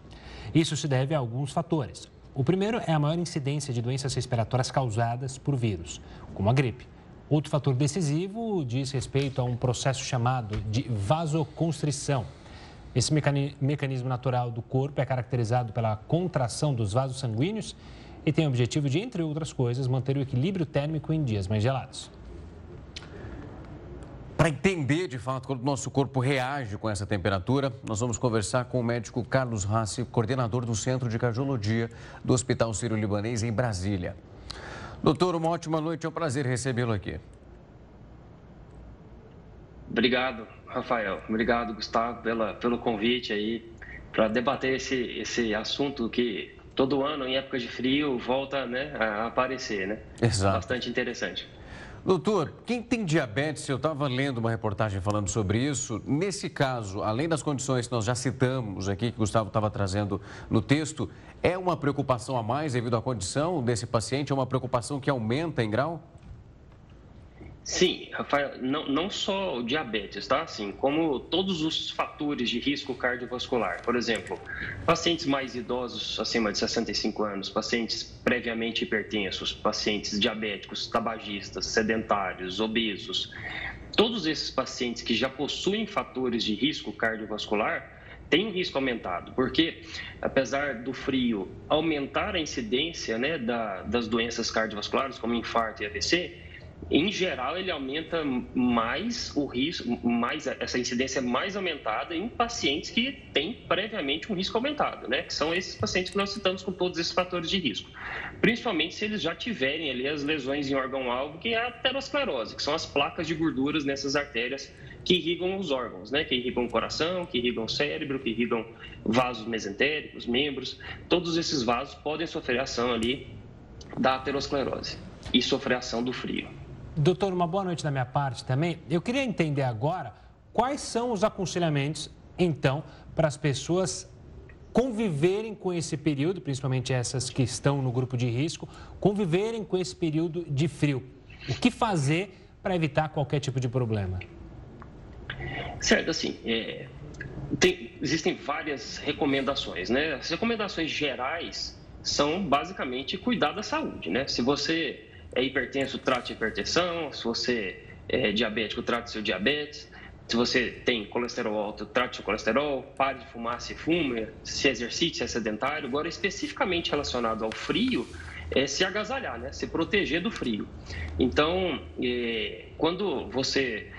Isso se deve a alguns fatores. O primeiro é a maior incidência de doenças respiratórias causadas por vírus, como a gripe. Outro fator decisivo diz respeito a um processo chamado de vasoconstrição. Esse mecanismo natural do corpo é caracterizado pela contração dos vasos sanguíneos e tem o objetivo de, entre outras coisas, manter o equilíbrio térmico em dias mais gelados. Para entender de fato como o nosso corpo reage com essa temperatura, nós vamos conversar com o médico Carlos Rassi, coordenador do Centro de Cardiologia do Hospital Sírio-Libanês em Brasília. Doutor, uma ótima noite, é um prazer recebê-lo aqui. Obrigado, Rafael. Obrigado, Gustavo, pela, pelo convite aí para debater esse, esse assunto que todo ano, em época de frio, volta né, a aparecer, né? Exato. Bastante interessante. Doutor, quem tem diabetes, eu estava lendo uma reportagem falando sobre isso. Nesse caso, além das condições que nós já citamos aqui, que o Gustavo estava trazendo no texto, é uma preocupação a mais devido à condição desse paciente? É uma preocupação que aumenta em grau? Sim, Rafael, não, não só o diabetes, tá? Assim, como todos os fatores de risco cardiovascular. Por exemplo, pacientes mais idosos, acima de 65 anos, pacientes previamente hipertensos, pacientes diabéticos, tabagistas, sedentários, obesos. Todos esses pacientes que já possuem fatores de risco cardiovascular têm um risco aumentado, porque apesar do frio aumentar a incidência né, da, das doenças cardiovasculares, como infarto e AVC, em geral, ele aumenta mais o risco, mais essa incidência é mais aumentada em pacientes que têm previamente um risco aumentado, né? Que são esses pacientes que nós citamos com todos esses fatores de risco. Principalmente se eles já tiverem ali as lesões em órgão-alvo, que é a aterosclerose, que são as placas de gorduras nessas artérias que irrigam os órgãos, né? Que irrigam o coração, que irrigam o cérebro, que irrigam vasos mesentéricos, membros. Todos esses vasos podem sofrer ação ali da aterosclerose e sofrer ação do frio. Doutor, uma boa noite da minha parte também. Eu queria entender agora quais são os aconselhamentos, então, para as pessoas conviverem com esse período, principalmente essas que estão no grupo de risco, conviverem com esse período de frio. O que fazer para evitar qualquer tipo de problema? Certo, assim, é, tem, existem várias recomendações, né? As recomendações gerais são basicamente cuidar da saúde, né? Se você é hipertenso, trate a hipertensão. Se você é diabético, trate seu diabetes. Se você tem colesterol alto, trate seu colesterol. Pare de fumar se fuma, se exercite, se é sedentário. Agora, especificamente relacionado ao frio, é se agasalhar, né? Se proteger do frio. Então, é, quando você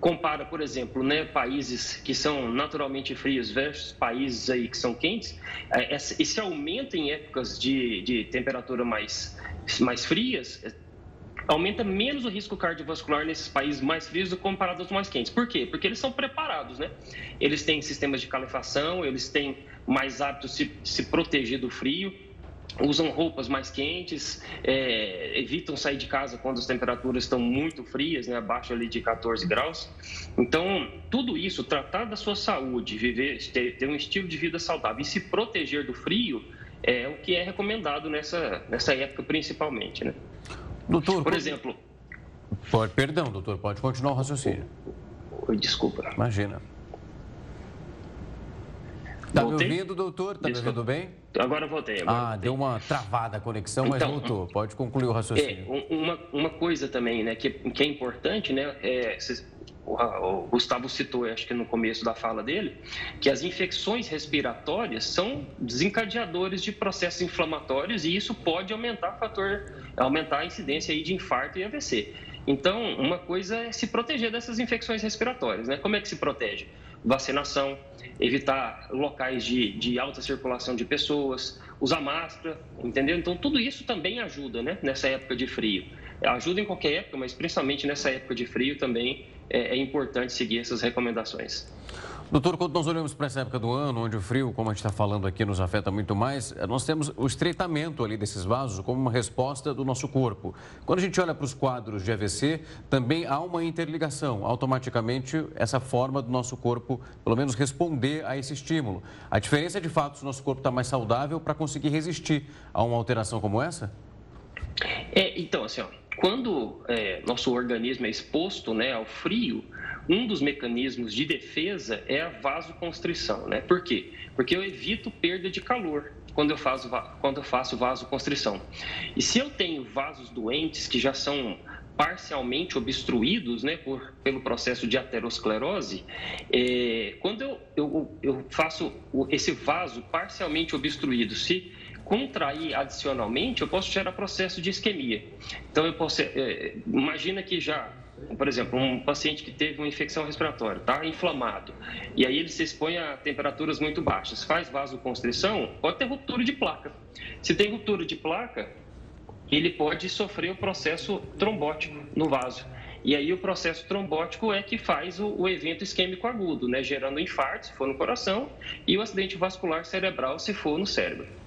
compara, por exemplo, né, países que são naturalmente frios versus países aí que são quentes, é, esse aumento em épocas de, de temperatura mais mais frias, aumenta menos o risco cardiovascular nesses países mais frios do comparado aos mais quentes. Por quê? Porque eles são preparados, né? Eles têm sistemas de calefação, eles têm mais hábitos de se, se proteger do frio, usam roupas mais quentes, é, evitam sair de casa quando as temperaturas estão muito frias, né, abaixo ali de 14 graus. Então, tudo isso, tratar da sua saúde, viver, ter, ter um estilo de vida saudável e se proteger do frio, é o que é recomendado nessa, nessa época principalmente, né? Doutor, por exemplo... Pode, perdão, doutor, pode continuar o raciocínio. Desculpa. Imagina. Está me ouvindo, doutor? Está me ouvindo bem? Agora voltei. Agora ah, voltei. deu uma travada a conexão, mas então, voltou. Pode concluir o raciocínio. É, uma, uma coisa também né, que, que é importante, né? É, o Gustavo citou, acho que no começo da fala dele, que as infecções respiratórias são desencadeadores de processos inflamatórios e isso pode aumentar fator, aumentar a incidência aí de infarto e AVC. Então, uma coisa é se proteger dessas infecções respiratórias, né? Como é que se protege? Vacinação, evitar locais de, de alta circulação de pessoas, usar máscara, entendeu? Então, tudo isso também ajuda, né? Nessa época de frio. Ajuda em qualquer época, mas principalmente nessa época de frio também é, é importante seguir essas recomendações. Doutor, quando nós olhamos para essa época do ano, onde o frio, como a gente está falando aqui, nos afeta muito mais, nós temos o estreitamento ali desses vasos como uma resposta do nosso corpo. Quando a gente olha para os quadros de AVC, também há uma interligação. Automaticamente, essa forma do nosso corpo, pelo menos, responder a esse estímulo. A diferença é, de fato, se o nosso corpo está mais saudável para conseguir resistir a uma alteração como essa? É, então, assim, ó, quando é, nosso organismo é exposto né, ao frio, um dos mecanismos de defesa é a vasoconstrição, né? Por quê? Porque eu evito perda de calor quando eu faço, quando eu faço vasoconstrição. E se eu tenho vasos doentes que já são parcialmente obstruídos né, por, pelo processo de aterosclerose, é, quando eu, eu, eu faço esse vaso parcialmente obstruído, se contrair adicionalmente, eu posso gerar processo de isquemia. Então, eu posso, é, imagina que já por exemplo, um paciente que teve uma infecção respiratória, está inflamado, e aí ele se expõe a temperaturas muito baixas, faz vasoconstrição, pode ter ruptura de placa. Se tem ruptura de placa, ele pode sofrer o processo trombótico no vaso. E aí o processo trombótico é que faz o, o evento isquêmico agudo, né, gerando infarto, se for no coração, e o acidente vascular cerebral, se for no cérebro.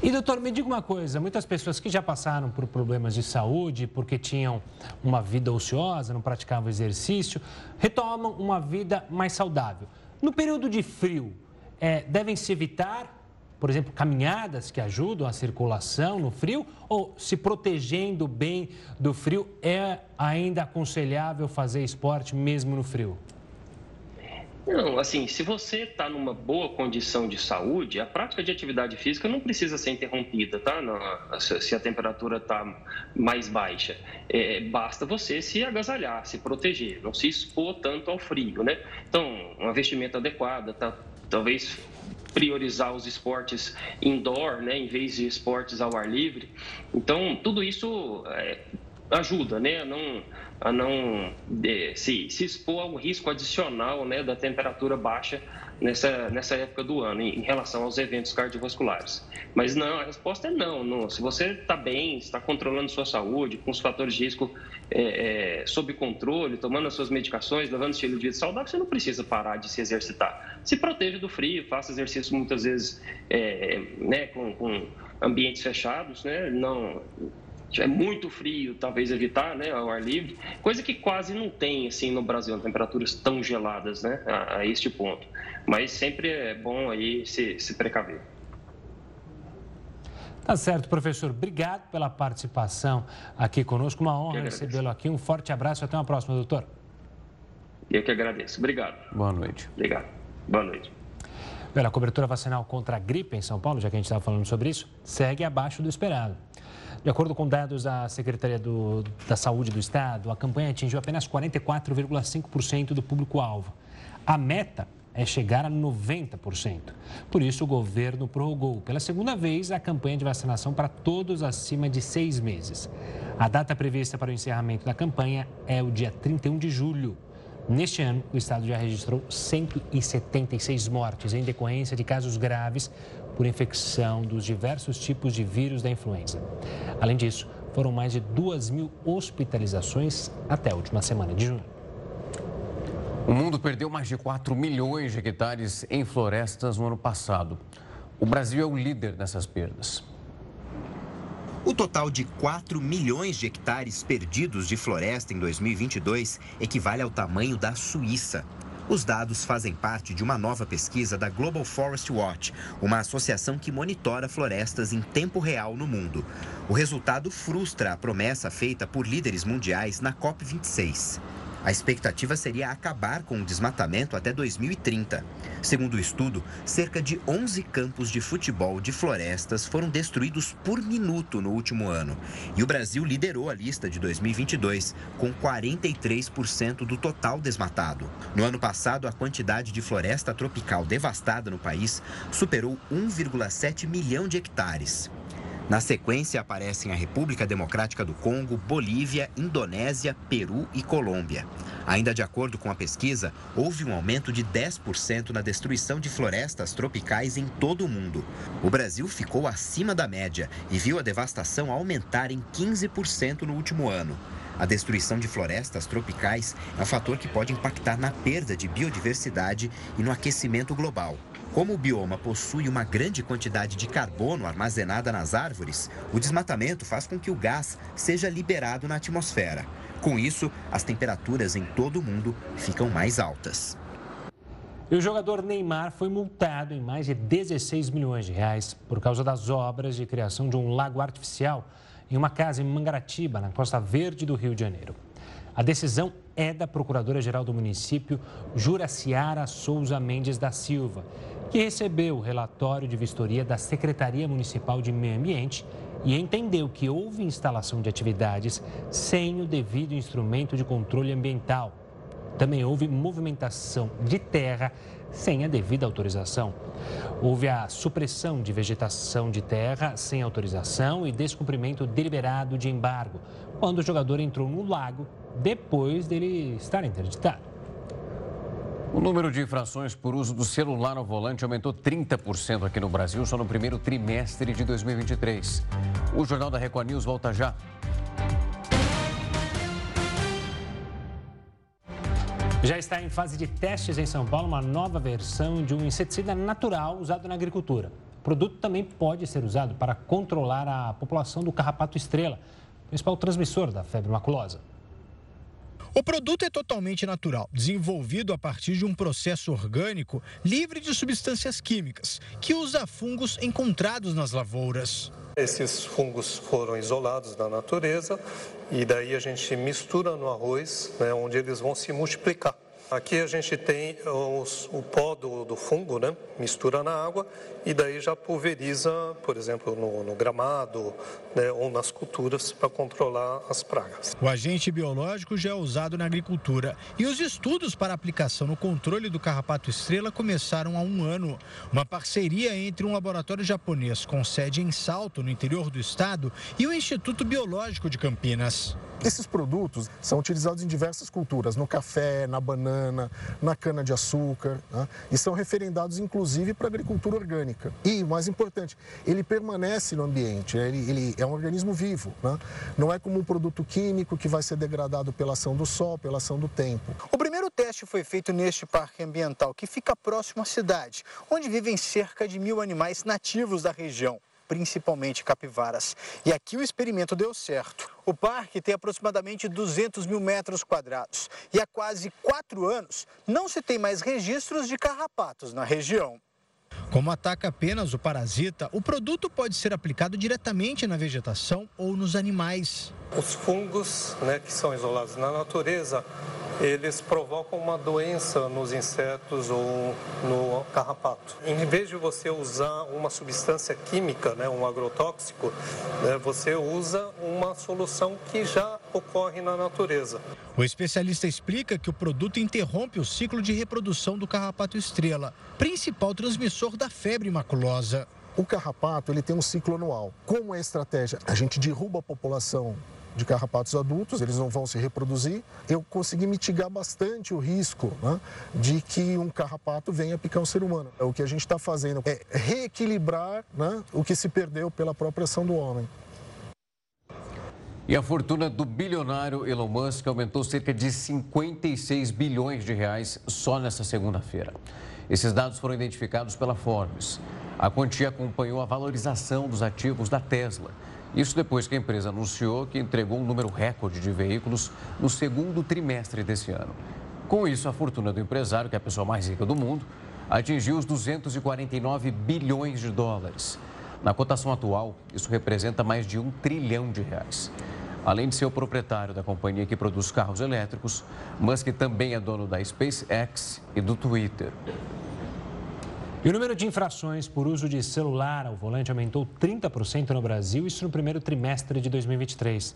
E doutor, me diga uma coisa: muitas pessoas que já passaram por problemas de saúde, porque tinham uma vida ociosa, não praticavam exercício, retomam uma vida mais saudável. No período de frio, é, devem se evitar, por exemplo, caminhadas que ajudam a circulação no frio, ou se protegendo bem do frio, é ainda aconselhável fazer esporte mesmo no frio? Não, assim, se você está numa boa condição de saúde, a prática de atividade física não precisa ser interrompida, tá? Se a temperatura está mais baixa. É, basta você se agasalhar, se proteger, não se expor tanto ao frio, né? Então, uma vestimenta adequada, tá? talvez priorizar os esportes indoor, né, em vez de esportes ao ar livre. Então, tudo isso é, ajuda, né, a não a não é, se, se expor a um risco adicional né, da temperatura baixa nessa, nessa época do ano em, em relação aos eventos cardiovasculares. Mas não, a resposta é não. não. Se você está bem, está controlando sua saúde, com os fatores de risco é, é, sob controle, tomando as suas medicações, levando estilo de vida saudável, você não precisa parar de se exercitar. Se proteja do frio, faça exercício muitas vezes é, né, com, com ambientes fechados, né? não tiver muito frio, talvez evitar, né, ao ar livre, coisa que quase não tem, assim, no Brasil, temperaturas tão geladas, né, a, a este ponto. Mas sempre é bom aí se, se precaver. Tá certo, professor. Obrigado pela participação aqui conosco. Uma honra recebê-lo aqui. Um forte abraço e até uma próxima, doutor. Eu que agradeço. Obrigado. Boa noite. Obrigado. Boa noite. Pela cobertura vacinal contra a gripe em São Paulo, já que a gente estava falando sobre isso, segue abaixo do esperado. De acordo com dados da Secretaria do, da Saúde do Estado, a campanha atingiu apenas 44,5% do público-alvo. A meta é chegar a 90%. Por isso, o governo prorrogou pela segunda vez a campanha de vacinação para todos acima de seis meses. A data prevista para o encerramento da campanha é o dia 31 de julho. Neste ano, o estado já registrou 176 mortes em decorrência de casos graves por infecção dos diversos tipos de vírus da influenza. Além disso, foram mais de 2 mil hospitalizações até a última semana de junho. O mundo perdeu mais de 4 milhões de hectares em florestas no ano passado. O Brasil é o líder nessas perdas. O total de 4 milhões de hectares perdidos de floresta em 2022 equivale ao tamanho da Suíça. Os dados fazem parte de uma nova pesquisa da Global Forest Watch, uma associação que monitora florestas em tempo real no mundo. O resultado frustra a promessa feita por líderes mundiais na COP26. A expectativa seria acabar com o desmatamento até 2030. Segundo o estudo, cerca de 11 campos de futebol de florestas foram destruídos por minuto no último ano. E o Brasil liderou a lista de 2022, com 43% do total desmatado. No ano passado, a quantidade de floresta tropical devastada no país superou 1,7 milhão de hectares. Na sequência, aparecem a República Democrática do Congo, Bolívia, Indonésia, Peru e Colômbia. Ainda de acordo com a pesquisa, houve um aumento de 10% na destruição de florestas tropicais em todo o mundo. O Brasil ficou acima da média e viu a devastação aumentar em 15% no último ano. A destruição de florestas tropicais é um fator que pode impactar na perda de biodiversidade e no aquecimento global. Como o bioma possui uma grande quantidade de carbono armazenada nas árvores, o desmatamento faz com que o gás seja liberado na atmosfera. Com isso, as temperaturas em todo o mundo ficam mais altas. E o jogador Neymar foi multado em mais de 16 milhões de reais por causa das obras de criação de um lago artificial em uma casa em Mangaratiba, na Costa Verde do Rio de Janeiro. A decisão é da Procuradora-Geral do município, Juraciara Souza Mendes da Silva, que recebeu o relatório de vistoria da Secretaria Municipal de Meio Ambiente e entendeu que houve instalação de atividades sem o devido instrumento de controle ambiental também houve movimentação de terra sem a devida autorização. Houve a supressão de vegetação de terra sem autorização e descumprimento deliberado de embargo, quando o jogador entrou no lago depois dele estar interditado. O número de infrações por uso do celular ao volante aumentou 30% aqui no Brasil só no primeiro trimestre de 2023. O Jornal da Record News volta já. Já está em fase de testes em São Paulo uma nova versão de um inseticida natural usado na agricultura. O produto também pode ser usado para controlar a população do carrapato estrela, principal transmissor da febre maculosa. O produto é totalmente natural, desenvolvido a partir de um processo orgânico livre de substâncias químicas, que usa fungos encontrados nas lavouras. Esses fungos foram isolados da natureza e daí a gente mistura no arroz, né, onde eles vão se multiplicar. Aqui a gente tem os, o pó do, do, fungo, né? mistura na água e daí já pulveriza, por exemplo, no, no gramado né? ou nas culturas para controlar as pragas. O agente biológico já é usado na agricultura e os estudos para aplicação no controle do carrapato estrela começaram há um ano. Uma parceria entre um laboratório japonês com sede em Salto, no interior do estado, e o Instituto Biológico de Campinas. Esses produtos são utilizados em diversas culturas, no café, na banana, na cana-de-açúcar, né? e são referendados inclusive para a agricultura orgânica. E, mais importante, ele permanece no ambiente, né? ele, ele, é um organismo vivo, né? não é como um produto químico que vai ser degradado pela ação do sol, pela ação do tempo. O primeiro teste foi feito neste parque ambiental, que fica próximo à cidade, onde vivem cerca de mil animais nativos da região principalmente capivaras. E aqui o experimento deu certo. O parque tem aproximadamente 200 mil metros quadrados e há quase quatro anos não se tem mais registros de carrapatos na região. Como ataca apenas o parasita, o produto pode ser aplicado diretamente na vegetação ou nos animais. Os fungos, né, que são isolados na natureza, eles provocam uma doença nos insetos ou no carrapato. Em vez de você usar uma substância química, né, um agrotóxico, né, você usa uma solução que já ocorre na natureza. O especialista explica que o produto interrompe o ciclo de reprodução do carrapato estrela, principal transmissor da febre maculosa. O carrapato ele tem um ciclo anual. Como é a estratégia? A gente derruba a população de carrapatos adultos, eles não vão se reproduzir. Eu consegui mitigar bastante o risco né, de que um carrapato venha picar um ser humano. O que a gente está fazendo é reequilibrar né, o que se perdeu pela própria ação do homem. E a fortuna do bilionário Elon Musk aumentou cerca de 56 bilhões de reais só nessa segunda-feira. Esses dados foram identificados pela Forbes. A quantia acompanhou a valorização dos ativos da Tesla isso depois que a empresa anunciou que entregou um número recorde de veículos no segundo trimestre desse ano. Com isso, a fortuna do empresário, que é a pessoa mais rica do mundo, atingiu os 249 bilhões de dólares. Na cotação atual, isso representa mais de um trilhão de reais. Além de ser o proprietário da companhia que produz carros elétricos, Musk também é dono da SpaceX e do Twitter. E o número de infrações por uso de celular ao volante aumentou 30% no Brasil, isso no primeiro trimestre de 2023.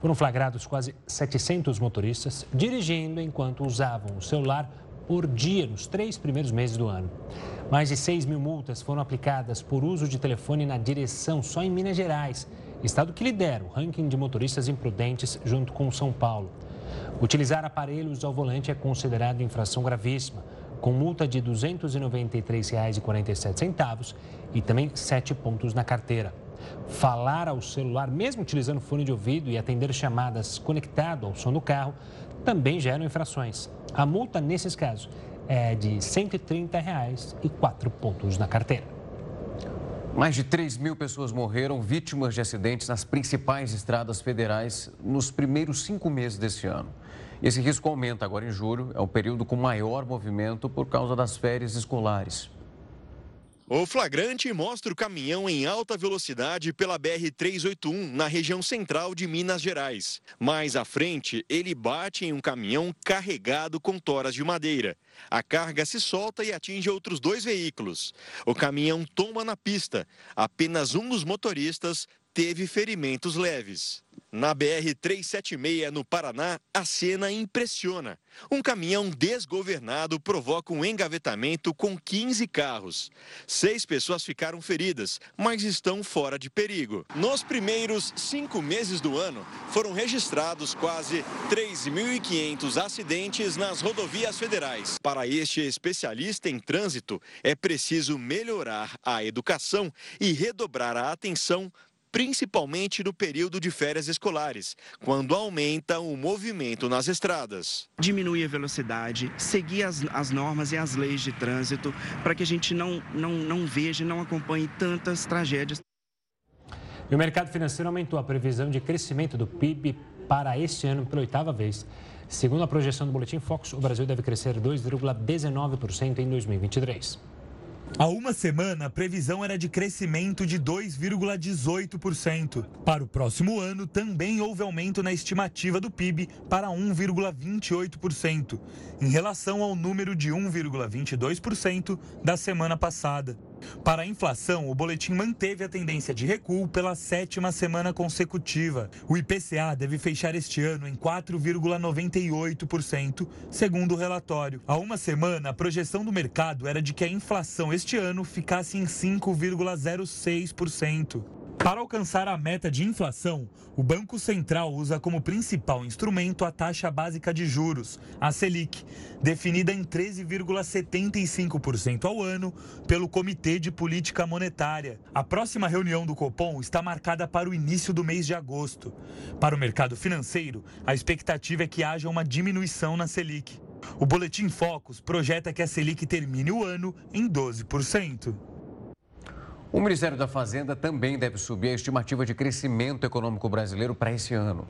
Foram flagrados quase 700 motoristas dirigindo enquanto usavam o celular por dia nos três primeiros meses do ano. Mais de 6 mil multas foram aplicadas por uso de telefone na direção só em Minas Gerais, estado que lidera o ranking de motoristas imprudentes junto com São Paulo. Utilizar aparelhos ao volante é considerado infração gravíssima com multa de R$ 293,47 e também sete pontos na carteira. Falar ao celular, mesmo utilizando fone de ouvido e atender chamadas conectado ao som do carro, também geram infrações. A multa, nesses casos, é de 130 reais e 4 pontos na carteira. Mais de 3 mil pessoas morreram vítimas de acidentes nas principais estradas federais nos primeiros cinco meses desse ano. Esse risco aumenta agora em julho, é o período com maior movimento por causa das férias escolares. O flagrante mostra o caminhão em alta velocidade pela BR-381, na região central de Minas Gerais. Mais à frente, ele bate em um caminhão carregado com toras de madeira. A carga se solta e atinge outros dois veículos. O caminhão tomba na pista. Apenas um dos motoristas teve ferimentos leves. Na BR-376, no Paraná, a cena impressiona. Um caminhão desgovernado provoca um engavetamento com 15 carros. Seis pessoas ficaram feridas, mas estão fora de perigo. Nos primeiros cinco meses do ano, foram registrados quase 3.500 acidentes nas rodovias federais. Para este especialista em trânsito, é preciso melhorar a educação e redobrar a atenção principalmente no período de férias escolares, quando aumenta o movimento nas estradas. Diminuir a velocidade, seguir as, as normas e as leis de trânsito, para que a gente não, não, não veja e não acompanhe tantas tragédias. E o mercado financeiro aumentou a previsão de crescimento do PIB para este ano pela oitava vez. Segundo a projeção do Boletim Focus, o Brasil deve crescer 2,19% em 2023. Há uma semana, a previsão era de crescimento de 2,18%. Para o próximo ano, também houve aumento na estimativa do PIB para 1,28%, em relação ao número de 1,22% da semana passada. Para a inflação, o boletim manteve a tendência de recuo pela sétima semana consecutiva. O IPCA deve fechar este ano em 4,98%, segundo o relatório. Há uma semana, a projeção do mercado era de que a inflação este ano ficasse em 5,06%. Para alcançar a meta de inflação, o Banco Central usa como principal instrumento a taxa básica de juros, a Selic, definida em 13,75% ao ano pelo Comitê de Política Monetária. A próxima reunião do Copom está marcada para o início do mês de agosto. Para o mercado financeiro, a expectativa é que haja uma diminuição na Selic. O Boletim Focus projeta que a Selic termine o ano em 12%. O Ministério da Fazenda também deve subir a estimativa de crescimento econômico brasileiro para esse ano.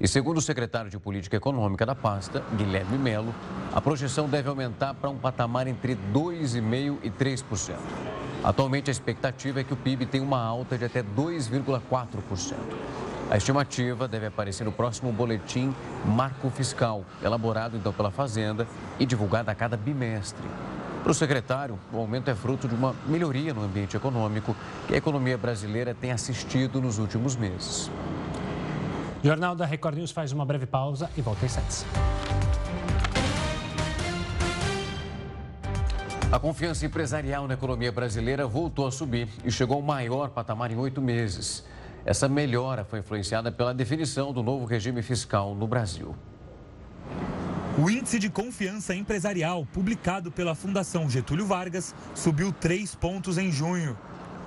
E segundo o secretário de Política Econômica da pasta, Guilherme Melo, a projeção deve aumentar para um patamar entre 2,5% e 3%. Atualmente, a expectativa é que o PIB tenha uma alta de até 2,4%. A estimativa deve aparecer no próximo boletim Marco Fiscal, elaborado então pela Fazenda e divulgado a cada bimestre. Para o secretário, o aumento é fruto de uma melhoria no ambiente econômico que a economia brasileira tem assistido nos últimos meses. O Jornal da Record News faz uma breve pausa e volta em instantes. A confiança empresarial na economia brasileira voltou a subir e chegou ao maior patamar em oito meses. Essa melhora foi influenciada pela definição do novo regime fiscal no Brasil. O índice de confiança empresarial, publicado pela Fundação Getúlio Vargas, subiu 3 pontos em junho.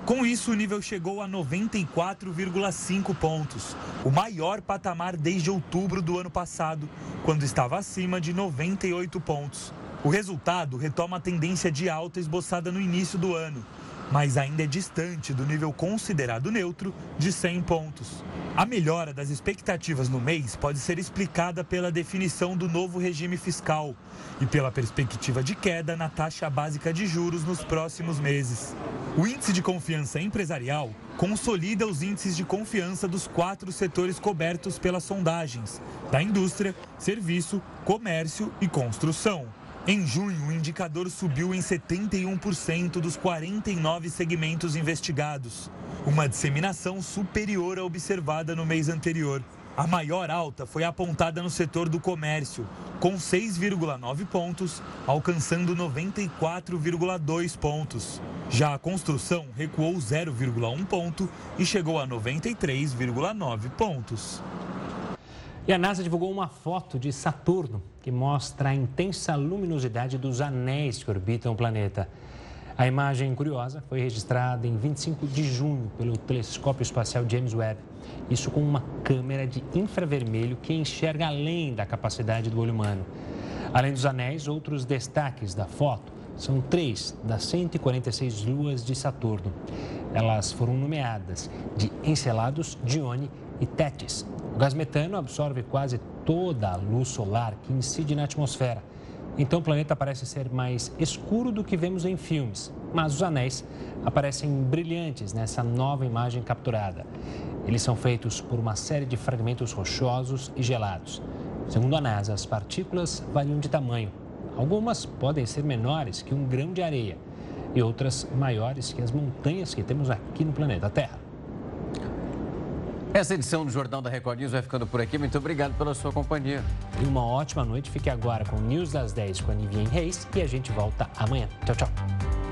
Com isso, o nível chegou a 94,5 pontos, o maior patamar desde outubro do ano passado, quando estava acima de 98 pontos. O resultado retoma a tendência de alta esboçada no início do ano, mas ainda é distante do nível considerado neutro de 100 pontos. A melhora das expectativas no mês pode ser explicada pela definição do novo regime fiscal e pela perspectiva de queda na taxa básica de juros nos próximos meses. O índice de confiança empresarial consolida os índices de confiança dos quatro setores cobertos pelas sondagens: da indústria, serviço, comércio e construção. Em junho, o indicador subiu em 71% dos 49 segmentos investigados, uma disseminação superior à observada no mês anterior. A maior alta foi apontada no setor do comércio, com 6,9 pontos, alcançando 94,2 pontos. Já a construção recuou 0,1 ponto e chegou a 93,9 pontos. E a NASA divulgou uma foto de Saturno que mostra a intensa luminosidade dos anéis que orbitam o planeta. A imagem curiosa foi registrada em 25 de junho pelo telescópio espacial James Webb. Isso com uma câmera de infravermelho que enxerga além da capacidade do olho humano. Além dos anéis, outros destaques da foto são três das 146 luas de Saturno. Elas foram nomeadas de Encelados, Dione e Tétis. O gás metano absorve quase toda a luz solar que incide na atmosfera então o planeta parece ser mais escuro do que vemos em filmes, mas os anéis aparecem brilhantes nessa nova imagem capturada. Eles são feitos por uma série de fragmentos rochosos e gelados. Segundo a NASA, as partículas variam de tamanho. Algumas podem ser menores que um grão de areia e outras maiores que as montanhas que temos aqui no planeta Terra. Essa edição do Jornal da Record News vai ficando por aqui. Muito obrigado pela sua companhia. E uma ótima noite. Fique agora com o News das 10 com a Nivinha Reis e a gente volta amanhã. Tchau, tchau.